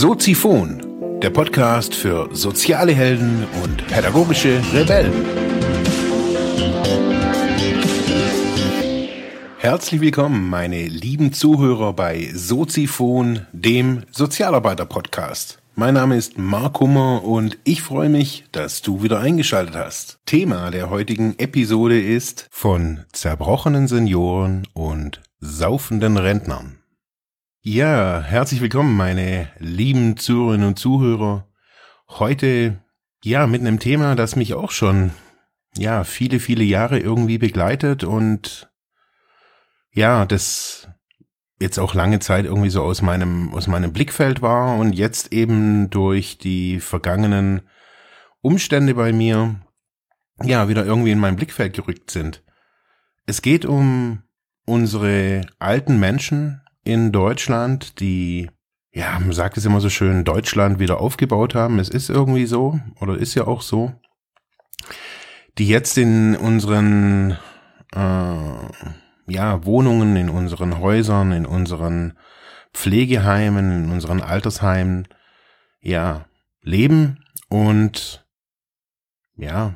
Soziphon, der Podcast für soziale Helden und pädagogische Rebellen. Herzlich willkommen, meine lieben Zuhörer bei Soziphon, dem Sozialarbeiter-Podcast. Mein Name ist Mark Hummer und ich freue mich, dass du wieder eingeschaltet hast. Thema der heutigen Episode ist von zerbrochenen Senioren und saufenden Rentnern. Ja, herzlich willkommen, meine lieben Zuhörerinnen und Zuhörer. Heute, ja, mit einem Thema, das mich auch schon, ja, viele, viele Jahre irgendwie begleitet und, ja, das jetzt auch lange Zeit irgendwie so aus meinem, aus meinem Blickfeld war und jetzt eben durch die vergangenen Umstände bei mir, ja, wieder irgendwie in mein Blickfeld gerückt sind. Es geht um unsere alten Menschen, in Deutschland, die, ja, man sagt es immer so schön, Deutschland wieder aufgebaut haben. Es ist irgendwie so, oder ist ja auch so, die jetzt in unseren, äh, ja, Wohnungen, in unseren Häusern, in unseren Pflegeheimen, in unseren Altersheimen, ja, leben und, ja,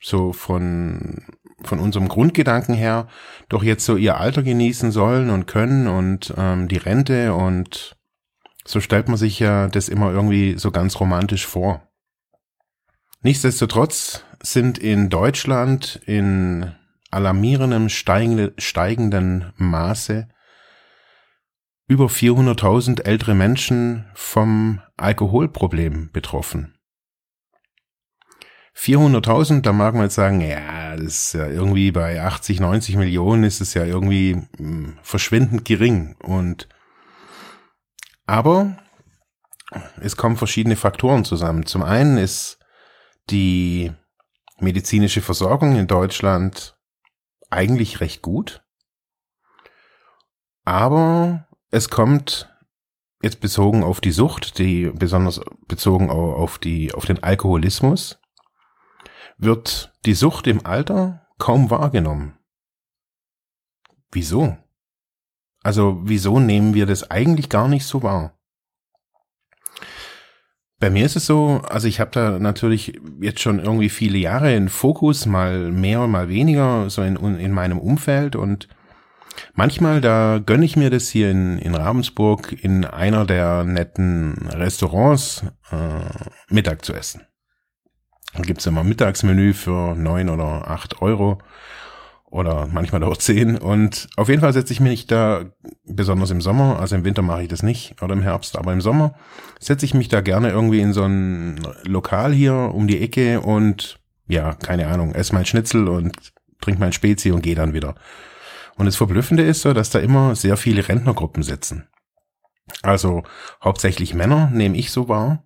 so von von unserem Grundgedanken her doch jetzt so ihr Alter genießen sollen und können und ähm, die Rente und so stellt man sich ja das immer irgendwie so ganz romantisch vor. Nichtsdestotrotz sind in Deutschland in alarmierendem steigende, steigenden Maße über 400.000 ältere Menschen vom Alkoholproblem betroffen. 400.000, da mag man jetzt sagen, ja, das ist ja irgendwie bei 80, 90 Millionen ist es ja irgendwie mh, hm, verschwindend gering. Und aber es kommen verschiedene Faktoren zusammen. Zum einen ist die medizinische Versorgung in Deutschland eigentlich recht gut, aber es kommt jetzt bezogen auf die Sucht, die besonders bezogen auf die auf den Alkoholismus wird die Sucht im Alter kaum wahrgenommen. Wieso? Also wieso nehmen wir das eigentlich gar nicht so wahr? Bei mir ist es so, also ich habe da natürlich jetzt schon irgendwie viele Jahre in Fokus, mal mehr, mal weniger, so in, in meinem Umfeld und manchmal, da gönne ich mir das hier in, in Ravensburg in einer der netten Restaurants äh, Mittag zu essen. Dann gibt's immer Mittagsmenü für neun oder acht Euro oder manchmal auch zehn. Und auf jeden Fall setze ich mich da, besonders im Sommer, also im Winter mache ich das nicht oder im Herbst, aber im Sommer setze ich mich da gerne irgendwie in so ein Lokal hier um die Ecke und ja, keine Ahnung, esse mein Schnitzel und trink mein Spezi und gehe dann wieder. Und das Verblüffende ist so, dass da immer sehr viele Rentnergruppen sitzen. Also hauptsächlich Männer, nehme ich so wahr.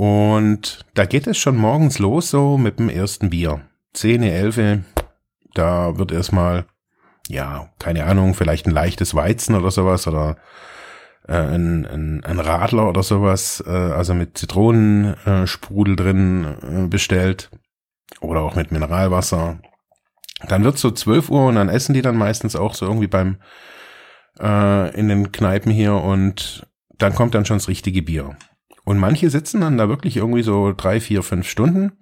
Und da geht es schon morgens los, so mit dem ersten Bier. Zehn, elf, da wird erstmal, ja, keine Ahnung, vielleicht ein leichtes Weizen oder sowas oder äh, ein, ein, ein Radler oder sowas, äh, also mit Zitronensprudel drin äh, bestellt oder auch mit Mineralwasser. Dann wird so zwölf Uhr und dann essen die dann meistens auch so irgendwie beim äh, in den Kneipen hier und dann kommt dann schon das richtige Bier. Und manche sitzen dann da wirklich irgendwie so drei, vier, fünf Stunden.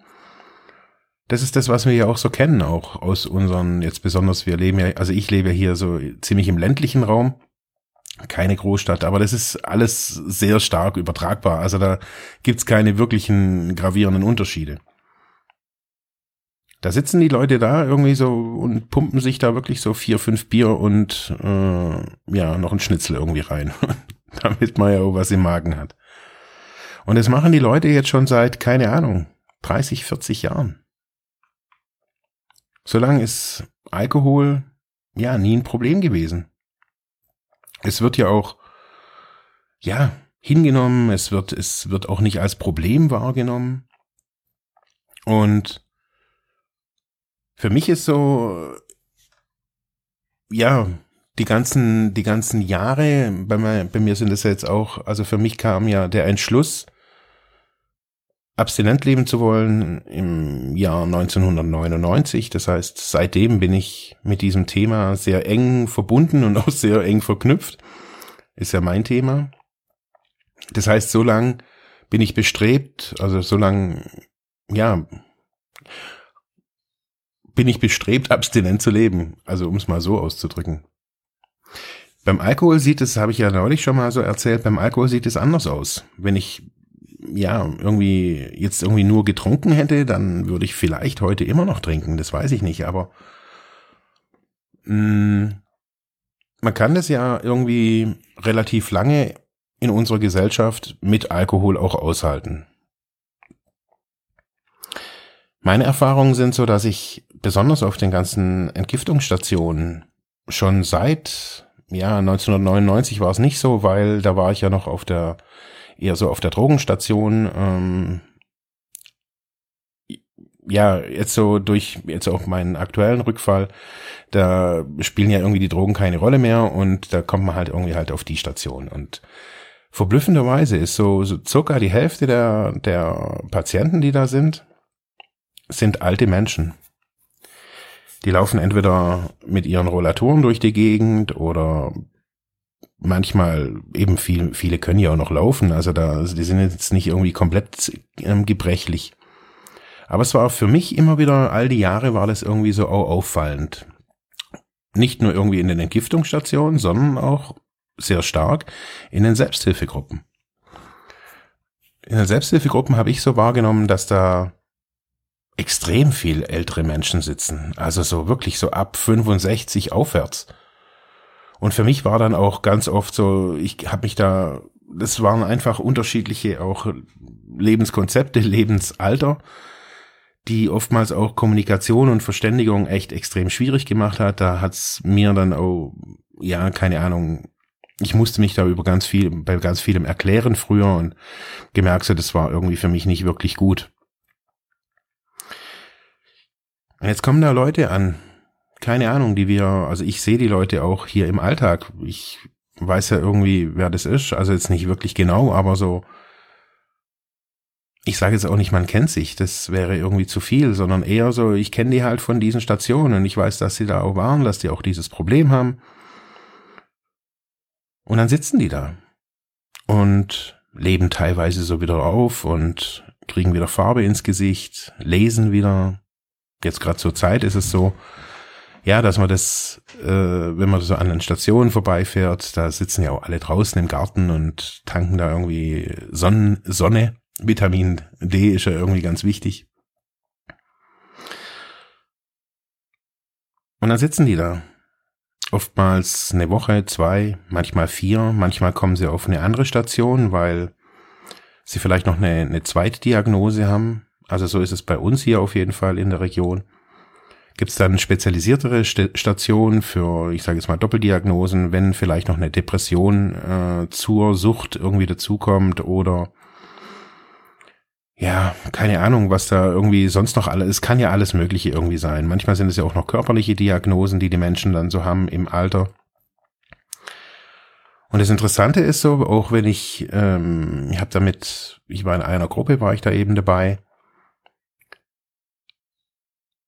Das ist das, was wir ja auch so kennen, auch aus unseren, jetzt besonders, wir leben ja, also ich lebe hier so ziemlich im ländlichen Raum, keine Großstadt, aber das ist alles sehr stark übertragbar. Also da gibt's keine wirklichen gravierenden Unterschiede. Da sitzen die Leute da irgendwie so und pumpen sich da wirklich so vier, fünf Bier und äh, ja, noch ein Schnitzel irgendwie rein, damit man ja auch was im Magen hat. Und das machen die Leute jetzt schon seit, keine Ahnung, 30, 40 Jahren. Solange ist Alkohol ja nie ein Problem gewesen. Es wird ja auch, ja, hingenommen, es wird, es wird auch nicht als Problem wahrgenommen. Und für mich ist so, ja, die ganzen, die ganzen Jahre, bei mir, bei mir sind es jetzt auch, also für mich kam ja der Entschluss, abstinent leben zu wollen im Jahr 1999. Das heißt, seitdem bin ich mit diesem Thema sehr eng verbunden und auch sehr eng verknüpft. Ist ja mein Thema. Das heißt, so lang bin ich bestrebt, also so lang, ja, bin ich bestrebt, abstinent zu leben. Also um es mal so auszudrücken. Beim Alkohol sieht es, habe ich ja neulich schon mal so erzählt, beim Alkohol sieht es anders aus. Wenn ich ja irgendwie jetzt irgendwie nur getrunken hätte, dann würde ich vielleicht heute immer noch trinken. Das weiß ich nicht, aber mh, mm, man kann das ja irgendwie relativ lange in unserer Gesellschaft mit Alkohol auch aushalten. Meine Erfahrungen sind so, dass ich besonders auf den ganzen Entgiftungsstationen schon seit ja 1999 war es nicht so, weil da war ich ja noch auf der eher so auf der Drogenstation. Ähm, ja, jetzt so durch jetzt auch meinen aktuellen Rückfall, da spielen ja irgendwie die Drogen keine Rolle mehr und da kommt man halt irgendwie halt auf die Station und verblüffenderweise ist so, so circa die Hälfte der, der Patienten, die da sind, sind alte Menschen. Die laufen entweder mit ihren Rollatoren durch die Gegend oder manchmal eben viel, viele können ja auch noch laufen. Also da, die sind jetzt nicht irgendwie komplett ähm, gebrechlich. Aber es war für mich immer wieder, all die Jahre war das irgendwie so auffallend. Nicht nur irgendwie in den Entgiftungsstationen, sondern auch sehr stark in den Selbsthilfegruppen. In den Selbsthilfegruppen habe ich so wahrgenommen, dass da extrem viel ältere Menschen sitzen. Also so wirklich so ab 65 aufwärts. Und für mich war dann auch ganz oft so, ich habe mich da, das waren einfach unterschiedliche auch Lebenskonzepte, Lebensalter, die oftmals auch Kommunikation und Verständigung echt extrem schwierig gemacht hat. Da hat's mir dann auch, ja, keine Ahnung, ich musste mich da über ganz viel, bei ganz vielem erklären früher und gemerkt, so, das war irgendwie für mich nicht wirklich gut. Jetzt kommen da Leute an, keine Ahnung, die wir, also ich sehe die Leute auch hier im Alltag. Ich weiß ja irgendwie, wer das ist, also jetzt nicht wirklich genau, aber so, ich sage jetzt auch nicht, man kennt sich, das wäre irgendwie zu viel, sondern eher so, ich kenne die halt von diesen Stationen ich weiß, dass sie da auch waren, dass die auch dieses Problem haben. Und dann sitzen die da und leben teilweise so wieder auf und kriegen wieder Farbe ins Gesicht, lesen wieder. Jetzt gerade zur Zeit ist es so, ja, dass man das, äh, wenn man so an den Stationen vorbeifährt, da sitzen ja auch alle draußen im Garten und tanken da irgendwie Sonnen, Sonne. Vitamin D ist ja irgendwie ganz wichtig. Und dann sitzen die da oftmals eine Woche, zwei, manchmal vier, manchmal kommen sie auf eine andere Station, weil sie vielleicht noch eine, eine Zweitdiagnose haben. Also so ist es bei uns hier auf jeden Fall in der Region. Gibt es dann spezialisiertere St Stationen für, ich sage jetzt mal, Doppeldiagnosen, wenn vielleicht noch eine Depression äh, zur Sucht irgendwie dazukommt oder ja, keine Ahnung, was da irgendwie sonst noch alles, es kann ja alles Mögliche irgendwie sein. Manchmal sind es ja auch noch körperliche Diagnosen, die die Menschen dann so haben im Alter. Und das Interessante ist so, auch wenn ich, ähm, ich habe damit, ich war in einer Gruppe, war ich da eben dabei.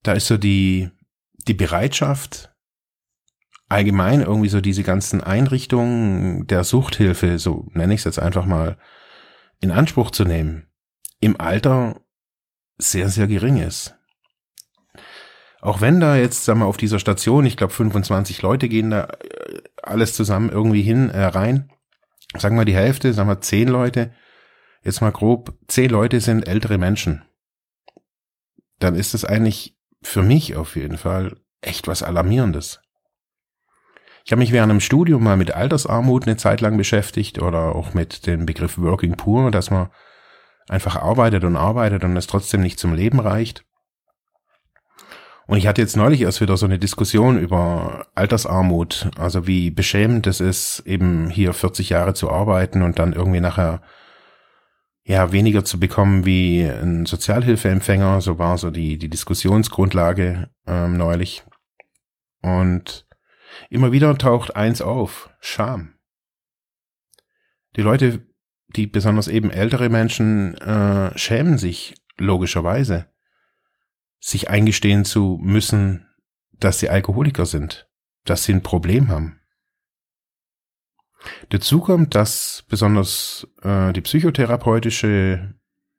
Da ist so die, die Bereitschaft, allgemein irgendwie so diese ganzen Einrichtungen der Suchthilfe, so nenne ich es jetzt einfach mal, in Anspruch zu nehmen im Alter sehr, sehr gering ist. Auch wenn da jetzt, sagen wir, auf dieser Station, ich glaube 25 Leute gehen da äh, alles zusammen irgendwie hin, äh, rein. Sagen wir die Hälfte, sagen wir 10 Leute, jetzt mal grob, 10 Leute sind ältere Menschen. Dann ist es eigentlich für mich auf jeden Fall echt was Alarmierendes. Ich habe mich während dem Studium mal mit Altersarmut eine Zeit lang beschäftigt oder auch mit dem Begriff Working Poor, dass man einfach arbeitet und arbeitet und es trotzdem nicht zum Leben reicht. Und ich hatte jetzt neulich erst wieder so eine Diskussion über Altersarmut, also wie beschämend es ist, eben hier 40 Jahre zu arbeiten und dann irgendwie nachher ja weniger zu bekommen wie ein Sozialhilfeempfänger. So war so die, die Diskussionsgrundlage ähm, neulich. Und immer wieder taucht eins auf, Scham. Die Leute die besonders eben ältere Menschen äh, schämen sich logischerweise, sich eingestehen zu müssen, dass sie Alkoholiker sind, dass sie ein Problem haben. Dazu kommt, dass besonders äh, die psychotherapeutische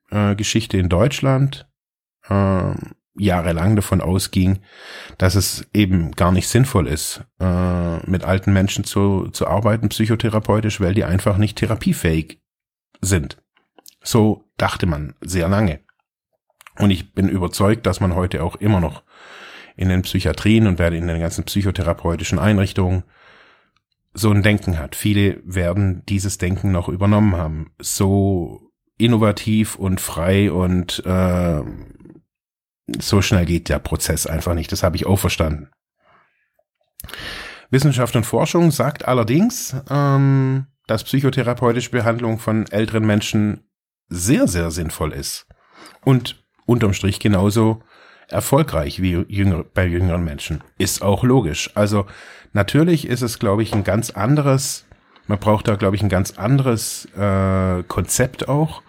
äh, Geschichte in Deutschland äh, jahrelang davon ausging, dass es eben gar nicht sinnvoll ist, äh, mit alten Menschen zu, zu arbeiten, psychotherapeutisch, weil die einfach nicht therapiefähig sind. So dachte man sehr lange. Und ich bin überzeugt, dass man heute auch immer noch in den Psychiatrien und in den ganzen psychotherapeutischen Einrichtungen so ein Denken hat. Viele werden dieses Denken noch übernommen haben. So innovativ und frei und äh, so schnell geht der Prozess einfach nicht. Das habe ich auch verstanden. Wissenschaft und Forschung sagt allerdings, ähm, dass psychotherapeutische Behandlung von älteren Menschen sehr, sehr sinnvoll ist. Und unterm Strich genauso erfolgreich wie jüngere, bei jüngeren Menschen. Ist auch logisch. Also natürlich ist es, glaube ich, ein ganz anderes, man braucht da, glaube ich, ein ganz anderes äh, Konzept auch.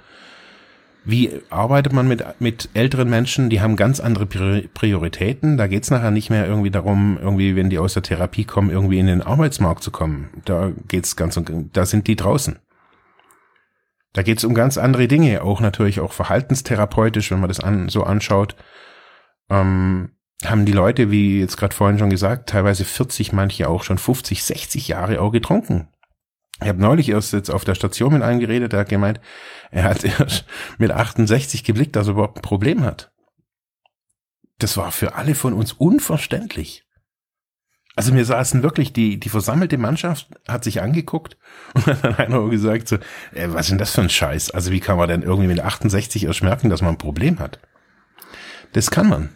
Wie arbeitet man mit, mit älteren Menschen? Die haben ganz andere Prioritäten. Da geht's nachher nicht mehr irgendwie darum, irgendwie, wenn die aus der Therapie kommen, irgendwie in den Arbeitsmarkt zu kommen. Da geht's ganz, da sind die draußen. Da geht's um ganz andere Dinge, auch natürlich auch verhaltenstherapeutisch, wenn man das an, so anschaut ähm, haben die Leute, wie jetzt gerade vorhin schon gesagt, teilweise 40, manche auch schon 50, 60 Jahre auch getrunken. Ich habe neulich erst jetzt auf der Station mit einem geredet, der hat gemeint, er hat erst mit 68 geblickt, dass er überhaupt ein Problem hat. Das war für alle von uns unverständlich. Also mir saßen wirklich, die, die versammelte Mannschaft hat sich angeguckt und hat dann einer gesagt so, ey, was ist denn das für ein Scheiß? Also wie kann man denn irgendwie mit 68 erst merken, dass man ein Problem hat? Das kann man.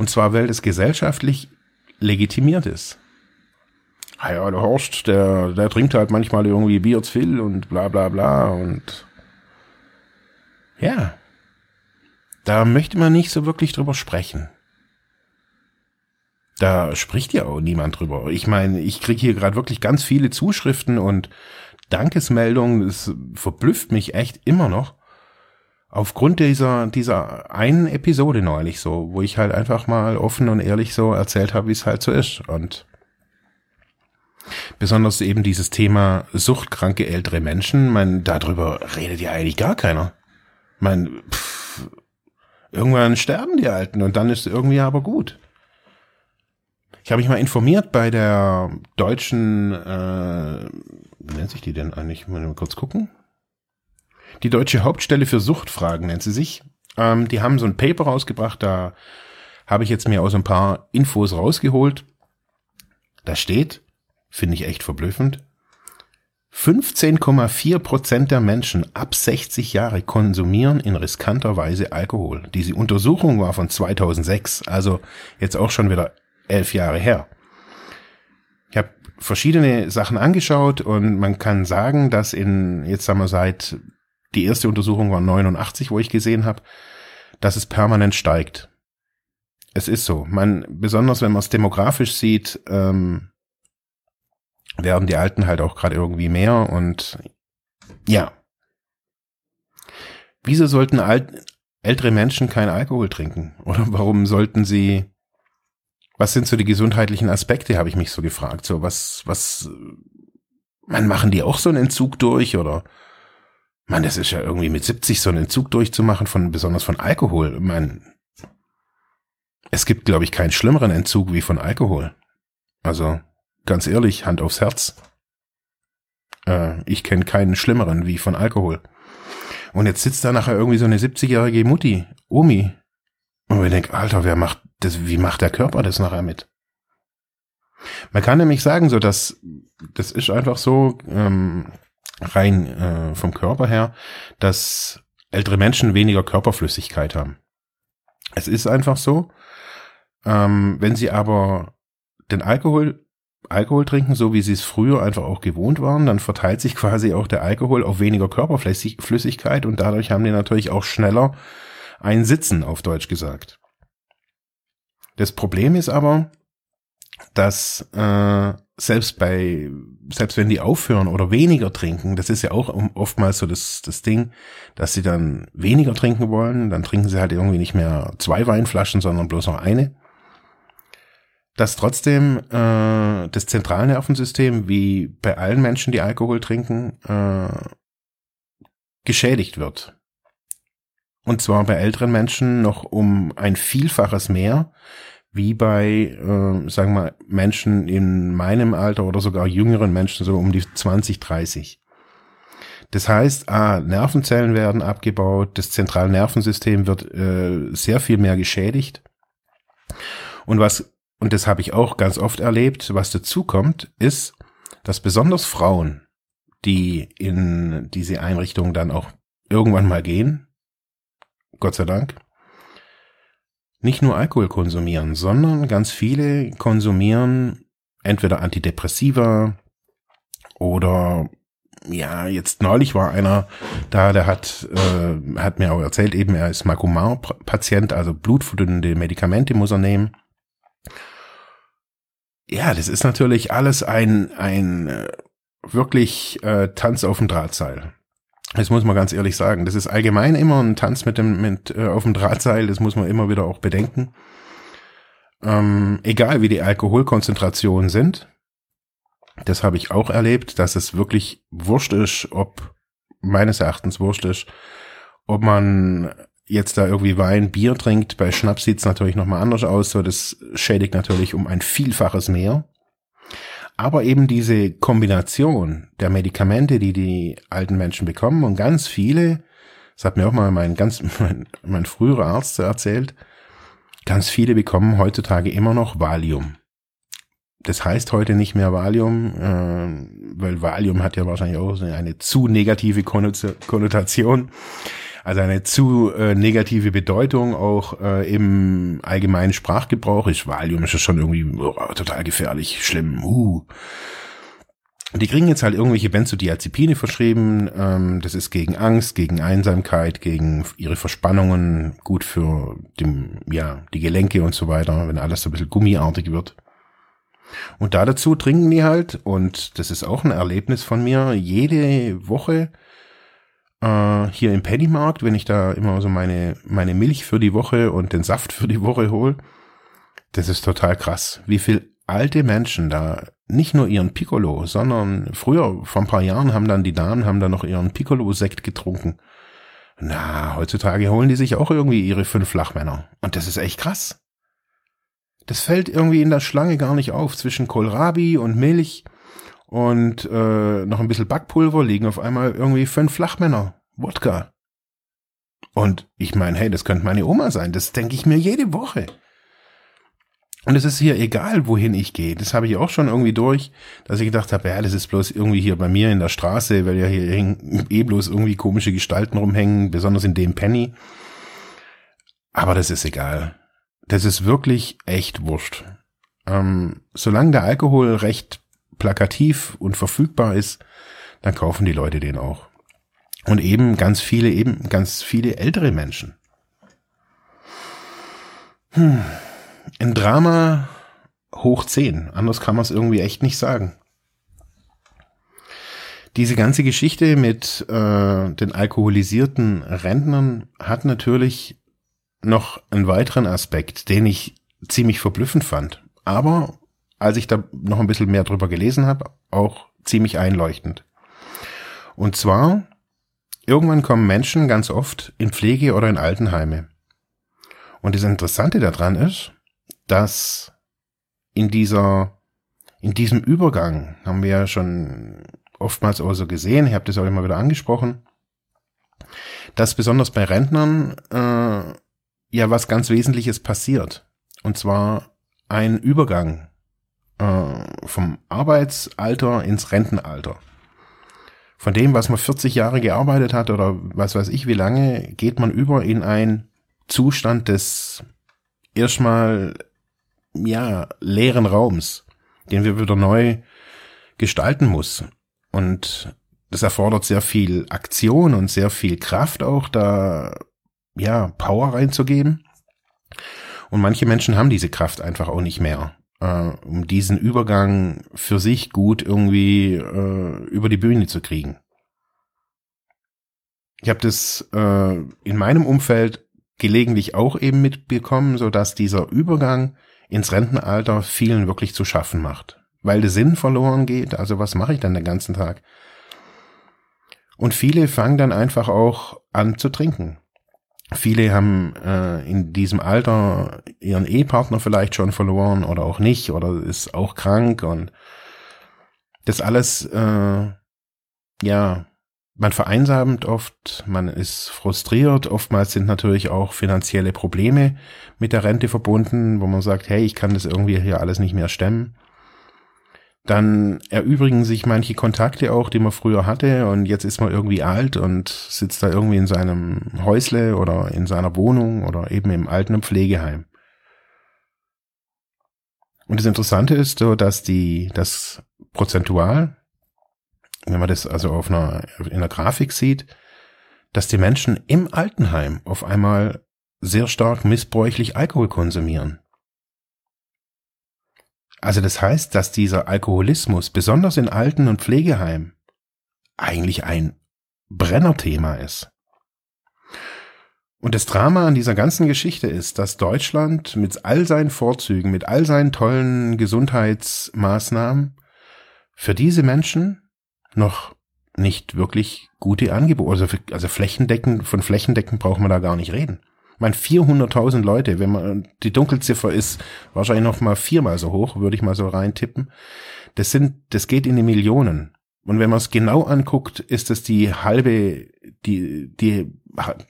Und zwar, weil das gesellschaftlich legitimiert ist. Ah ja, der Horst, der, der trinkt halt manchmal irgendwie Bier zu viel und bla bla bla und ja, da möchte man nicht so wirklich drüber sprechen. Da spricht ja auch niemand drüber. Ich meine, ich kriege hier gerade wirklich ganz viele Zuschriften und Dankesmeldungen. Das verblüfft mich echt immer noch aufgrund dieser, dieser einen Episode neulich so, wo ich halt einfach mal offen und ehrlich so erzählt habe, wie es halt so ist. Und besonders eben dieses Thema suchtkranke ältere Menschen, man, darüber redet ja eigentlich gar keiner. Man, pff, irgendwann sterben die Alten und dann ist irgendwie aber gut. Ich habe mich mal informiert bei der deutschen, äh, wie nennt sich die denn eigentlich? Mal kurz gucken. Die Deutsche Hauptstelle für Suchtfragen nennt sie sich. Ähm, die haben so ein Paper rausgebracht, da habe ich jetzt mir aus ein paar Infos rausgeholt. Da steht, finde ich echt verblüffend, 15,4 Prozent der Menschen ab 60 Jahre konsumieren in riskanter Weise Alkohol. Diese Untersuchung war von 2006, also jetzt auch schon wieder elf Jahre her. Ich habe verschiedene Sachen angeschaut und man kann sagen, dass in, jetzt sagen wir seit die erste Untersuchung war 89, wo ich gesehen habe, dass es permanent steigt. Es ist so. Man, besonders wenn man es demografisch sieht, ähm, werden die Alten halt auch gerade irgendwie mehr und ja. Wieso sollten alt, ältere Menschen keinen Alkohol trinken? Oder warum sollten sie, was sind so die gesundheitlichen Aspekte, habe ich mich so gefragt. So, was, was, man machen die auch so einen Entzug durch oder man, das ist ja irgendwie mit 70 so einen Entzug durchzumachen von, besonders von Alkohol. Man, es gibt, glaube ich, keinen schlimmeren Entzug wie von Alkohol. Also, ganz ehrlich, Hand aufs Herz. Äh, ich kenne keinen schlimmeren wie von Alkohol. Und jetzt sitzt da nachher irgendwie so eine 70-jährige Mutti, Omi. Und ich denke, Alter, wer macht das, wie macht der Körper das nachher mit? Man kann nämlich sagen, so dass das ist einfach so, ähm, rein äh, vom Körper her, dass ältere Menschen weniger Körperflüssigkeit haben. Es ist einfach so. Ähm, wenn sie aber den Alkohol Alkohol trinken, so wie sie es früher einfach auch gewohnt waren, dann verteilt sich quasi auch der Alkohol auf weniger Körperflüssigkeit und dadurch haben die natürlich auch schneller ein Sitzen, auf Deutsch gesagt. Das Problem ist aber, dass äh, selbst bei, selbst wenn die aufhören oder weniger trinken, das ist ja auch oftmals so das, das Ding, dass sie dann weniger trinken wollen, dann trinken sie halt irgendwie nicht mehr zwei Weinflaschen, sondern bloß noch eine. dass trotzdem äh, das Zentralnervensystem, wie bei allen Menschen, die Alkohol trinken, äh, geschädigt wird. Und zwar bei älteren Menschen noch um ein Vielfaches mehr, wie bei, äh, sagen wir, Menschen in meinem Alter oder sogar jüngeren Menschen, so um die 20, 30. Das heißt, ah, Nervenzellen werden abgebaut, das zentrale Nervensystem wird äh, sehr viel mehr geschädigt. Und was, und das habe ich auch ganz oft erlebt, was dazu kommt, ist, dass besonders Frauen, die in diese Einrichtung dann auch irgendwann mal gehen, Gott sei Dank, nicht nur Alkohol konsumieren, sondern ganz viele konsumieren entweder Antidepressiva oder ja, jetzt neulich war einer da, der hat, äh, hat mir auch erzählt, eben er ist Makomar-Patient, also blutverdünnende Medikamente muss er nehmen. Ja, das ist natürlich alles ein, ein äh, wirklich äh, Tanz auf dem Drahtseil. Das muss man ganz ehrlich sagen. Das ist allgemein immer ein Tanz mit dem mit äh, auf dem Drahtseil. Das muss man immer wieder auch bedenken. Ähm, egal wie die Alkoholkonzentrationen sind, das habe ich auch erlebt, dass es wirklich wurscht ist, ob meines Erachtens wurscht ist, ob man jetzt da irgendwie Wein, Bier trinkt. Bei Schnaps sieht's natürlich nochmal anders aus. So, das schädigt natürlich um ein Vielfaches mehr. Aber eben diese Kombination der Medikamente, die die alten Menschen bekommen und ganz viele, das hat mir auch mal mein ganz, mein, mein früherer Arzt erzählt, ganz viele bekommen heutzutage immer noch Valium. Das heißt heute nicht mehr Valium, äh, weil Valium hat ja wahrscheinlich auch eine zu negative Konnotation also eine zu äh, negative Bedeutung auch äh, im allgemeinen Sprachgebrauch ist. Valium ist ja schon irgendwie oh, total gefährlich, schlimm. Uh. Die kriegen jetzt halt irgendwelche Benzodiazepine verschrieben. Ähm, das ist gegen Angst, gegen Einsamkeit, gegen ihre Verspannungen, gut für die, ja, die Gelenke und so weiter, wenn alles so ein bisschen gummiartig wird. Und da dazu trinken die halt, und das ist auch ein Erlebnis von mir, jede Woche äh, hier im Pennymarkt, wenn ich da immer so meine, meine Milch für die Woche und den Saft für die Woche hole. Das ist total krass, wie viel alte Menschen da nicht nur ihren Piccolo, sondern früher, vor ein paar Jahren, haben dann die Damen haben dann noch ihren Piccolo-Sekt getrunken. Na, heutzutage holen die sich auch irgendwie ihre fünf Flachmänner. Und das ist echt krass. Das fällt irgendwie in der Schlange gar nicht auf. Zwischen Kohlrabi und Milch und äh, noch ein bisschen Backpulver liegen auf einmal irgendwie fünf Flachmänner. Wodka. Und ich meine, hey, das könnte meine Oma sein. Das denke ich mir jede Woche. Und es ist hier egal, wohin ich gehe. Das habe ich auch schon irgendwie durch, dass ich gedacht habe, ja, das ist bloß irgendwie hier bei mir in der Straße, weil ja hier eh bloß irgendwie komische Gestalten rumhängen, besonders in dem Penny. Aber das ist egal. Das ist wirklich echt wurscht. Ähm, solange der Alkohol recht plakativ und verfügbar ist, dann kaufen die Leute den auch. Und eben ganz viele, eben ganz viele ältere Menschen. Hm. Ein Drama hoch zehn. Anders kann man es irgendwie echt nicht sagen. Diese ganze Geschichte mit äh, den alkoholisierten Rentnern hat natürlich noch einen weiteren Aspekt, den ich ziemlich verblüffend fand. Aber als ich da noch ein bisschen mehr drüber gelesen habe, auch ziemlich einleuchtend. Und zwar, irgendwann kommen Menschen ganz oft in Pflege oder in Altenheime. Und das Interessante daran ist, dass in dieser, in diesem Übergang haben wir ja schon oftmals auch so gesehen, ich habe das auch immer wieder angesprochen, dass besonders bei Rentnern äh, ja was ganz Wesentliches passiert. Und zwar ein Übergang äh, vom Arbeitsalter ins Rentenalter. Von dem, was man 40 Jahre gearbeitet hat oder was weiß ich wie lange, geht man über in einen Zustand des erstmal, ja, leeren Raums, den wir wieder neu gestalten muss. Und das erfordert sehr viel Aktion und sehr viel Kraft auch, da, ja, Power reinzugeben. Und manche Menschen haben diese Kraft einfach auch nicht mehr äh, um diesen Übergang für sich gut irgendwie äh, über die Bühne zu kriegen. Ich habe das äh, in meinem Umfeld gelegentlich auch eben mitbekommen, so dass dieser Übergang ins Rentenalter vielen wirklich zu schaffen macht. Weil der Sinn verloren geht, also was mache ich dann den ganzen Tag? Und viele fangen dann einfach auch an zu trinken. Viele haben äh, in diesem Alter ihren Ehepartner vielleicht schon verloren oder auch nicht oder ist auch krank und das alles, äh, ja, man vereinsamt oft, man ist frustriert, oftmals sind natürlich auch finanzielle Probleme mit der Rente verbunden, wo man sagt, hey, ich kann das irgendwie hier alles nicht mehr stemmen. Dann erübrigen sich manche Kontakte auch, die man früher hatte und jetzt ist man irgendwie alt und sitzt da irgendwie in seinem Häusle oder in seiner Wohnung oder eben im Alten- Pflegeheim. Und das Interessante ist so, dass die, das prozentual wenn man das also auf einer, in einer Grafik sieht, dass die Menschen im Altenheim auf einmal sehr stark missbräuchlich Alkohol konsumieren. Also das heißt, dass dieser Alkoholismus besonders in Alten- und Pflegeheimen eigentlich ein Brennerthema ist. Und das Drama an dieser ganzen Geschichte ist, dass Deutschland mit all seinen Vorzügen, mit all seinen tollen Gesundheitsmaßnahmen für diese Menschen noch nicht wirklich gute Angebote. Also, also flächendeckend, von flächendeckend brauchen wir da gar nicht reden. Meine, 400.000 Leute, wenn man, die Dunkelziffer ist wahrscheinlich noch mal viermal so hoch, würde ich mal so reintippen. Das sind, das geht in die Millionen. Und wenn man es genau anguckt, ist das die halbe, die, die,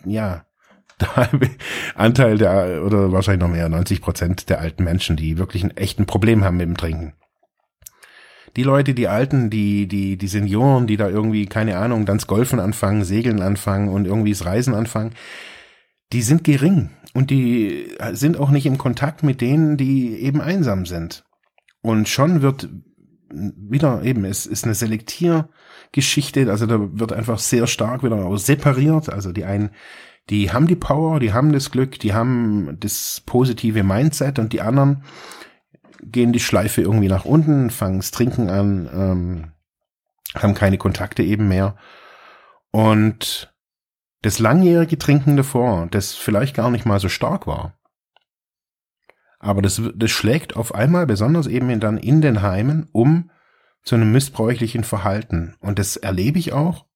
ja, der halbe Anteil der, oder wahrscheinlich noch mehr, 90 Prozent der alten Menschen, die wirklich ein echtes Problem haben mit dem Trinken die Leute, die Alten, die, die, die Senioren, die da irgendwie, keine Ahnung, dann Golfen anfangen, Segeln anfangen und irgendwie das Reisen anfangen, die sind gering und die sind auch nicht im Kontakt mit denen, die eben einsam sind. Und schon wird wieder eben, es ist eine Selektiergeschichte, also da wird einfach sehr stark wieder separiert, also die einen, die haben die Power, die haben das Glück, die haben das positive Mindset und die anderen, gehen die Schleife irgendwie nach unten, fangen das Trinken an, ähm, haben keine Kontakte eben mehr. Und das langjährige Trinken davor, das vielleicht gar nicht mal so stark war. Aber das, das schlägt auf einmal, besonders eben dann in den Heimen, um zu einem missbräuchlichen Verhalten. Und das erlebe ich auch,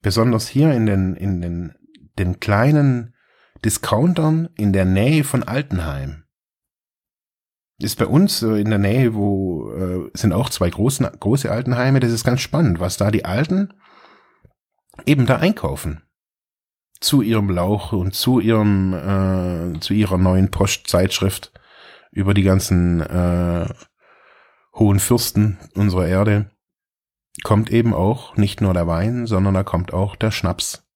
besonders hier in den, in den, den kleinen Discountern in der Nähe von Altenheim ist bei uns äh, in der Nähe, wo äh, sind auch zwei großen, große Altenheime. Das ist ganz spannend, was da die Alten eben da einkaufen. Zu ihrem Lauch und zu ihrem, äh, zu ihrer neuen Postzeitschrift über die ganzen äh, hohen Fürsten unserer Erde kommt eben auch nicht nur der Wein, sondern da kommt auch der Schnaps.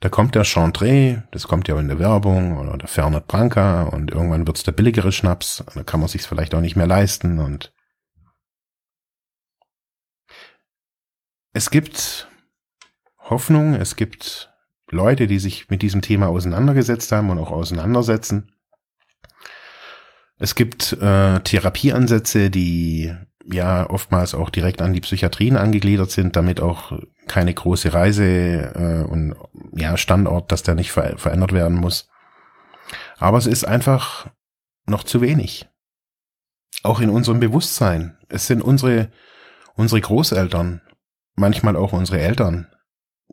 Da kommt der Chantre, das kommt ja in der Werbung, oder der Fernet Branca und irgendwann wird's der billigere Schnaps, da kann man sich's vielleicht auch nicht mehr leisten und es gibt Hoffnung, es gibt Leute, die sich mit diesem Thema auseinandergesetzt haben und auch auseinandersetzen. Es gibt äh, Therapieansätze, die ja oftmals auch direkt an die Psychiatrien angegliedert sind, damit auch keine große Reise äh, und ja Standort, dass der nicht ver verändert werden muss. Aber es ist einfach noch zu wenig. Auch in unserem Bewusstsein. Es sind unsere unsere Großeltern, manchmal auch unsere Eltern,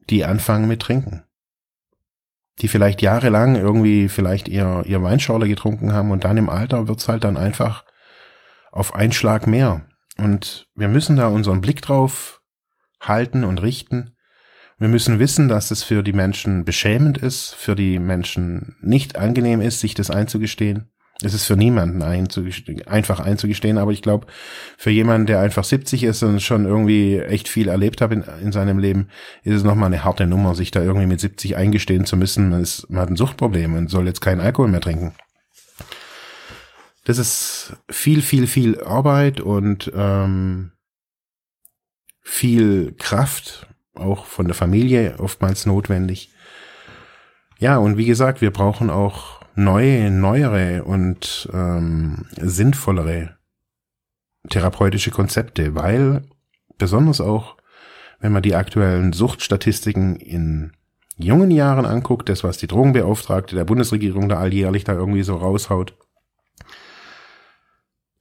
die anfangen mit Trinken. Die vielleicht jahrelang irgendwie vielleicht ihr, ihr Weinschorle getrunken haben und dann im Alter wird's halt dann einfach auf einen Schlag mehr. Und wir müssen da unseren Blick drauf halten und richten. Wir müssen wissen, dass es für die Menschen beschämend ist, für die Menschen nicht angenehm ist, sich das einzugestehen. Es ist für niemanden einzugestehen, einfach einzugestehen, aber ich glaube, für jemanden, der einfach 70 ist und schon irgendwie echt viel erlebt hat in, in seinem Leben, ist es nochmal eine harte Nummer, sich da irgendwie mit 70 eingestehen zu müssen. Man, ist, man hat ein Suchtproblem und soll jetzt keinen Alkohol mehr trinken. Das ist viel, viel, viel Arbeit und ähm, viel Kraft, auch von der Familie oftmals notwendig. Ja, und wie gesagt, wir brauchen auch neue, neuere und ähm, sinnvollere therapeutische Konzepte, weil besonders auch, wenn man die aktuellen Suchtstatistiken in jungen Jahren anguckt, das was die Drogenbeauftragte der Bundesregierung da alljährlich da irgendwie so raushaut,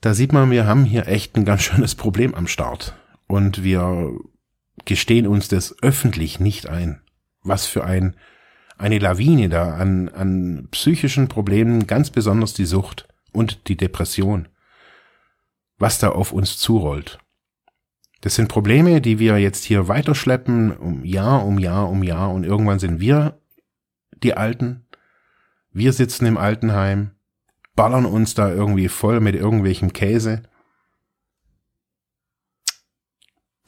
da sieht man, wir haben hier echt ein ganz schönes Problem am Start. Und wir gestehen uns das öffentlich nicht ein. Was für ein, eine Lawine da an, an psychischen Problemen, ganz besonders die Sucht und die Depression, was da auf uns zurollt. Das sind Probleme, die wir jetzt hier weiterschleppen, um Jahr um Jahr um Jahr und irgendwann sind wir die Alten. Wir sitzen im Altenheim, ballern uns da irgendwie voll mit irgendwelchem Käse.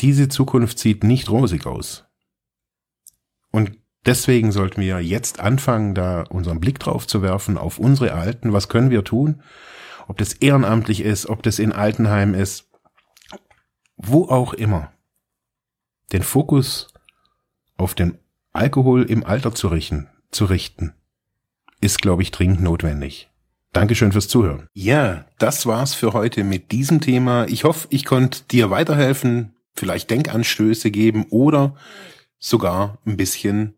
Diese Zukunft sieht nicht rosig aus. Und deswegen sollten wir jetzt anfangen, da unseren Blick drauf zu werfen auf unsere Alten. Was können wir tun? Ob das ehrenamtlich ist, ob das in Altenheim ist, wo auch immer, den Fokus auf den Alkohol im Alter zu richten, zu richten ist, glaube ich, dringend notwendig. Dankeschön fürs Zuhören. Ja, das war's für heute mit diesem Thema. Ich hoffe, ich konnte dir weiterhelfen, vielleicht Denkanstöße geben oder sogar ein bisschen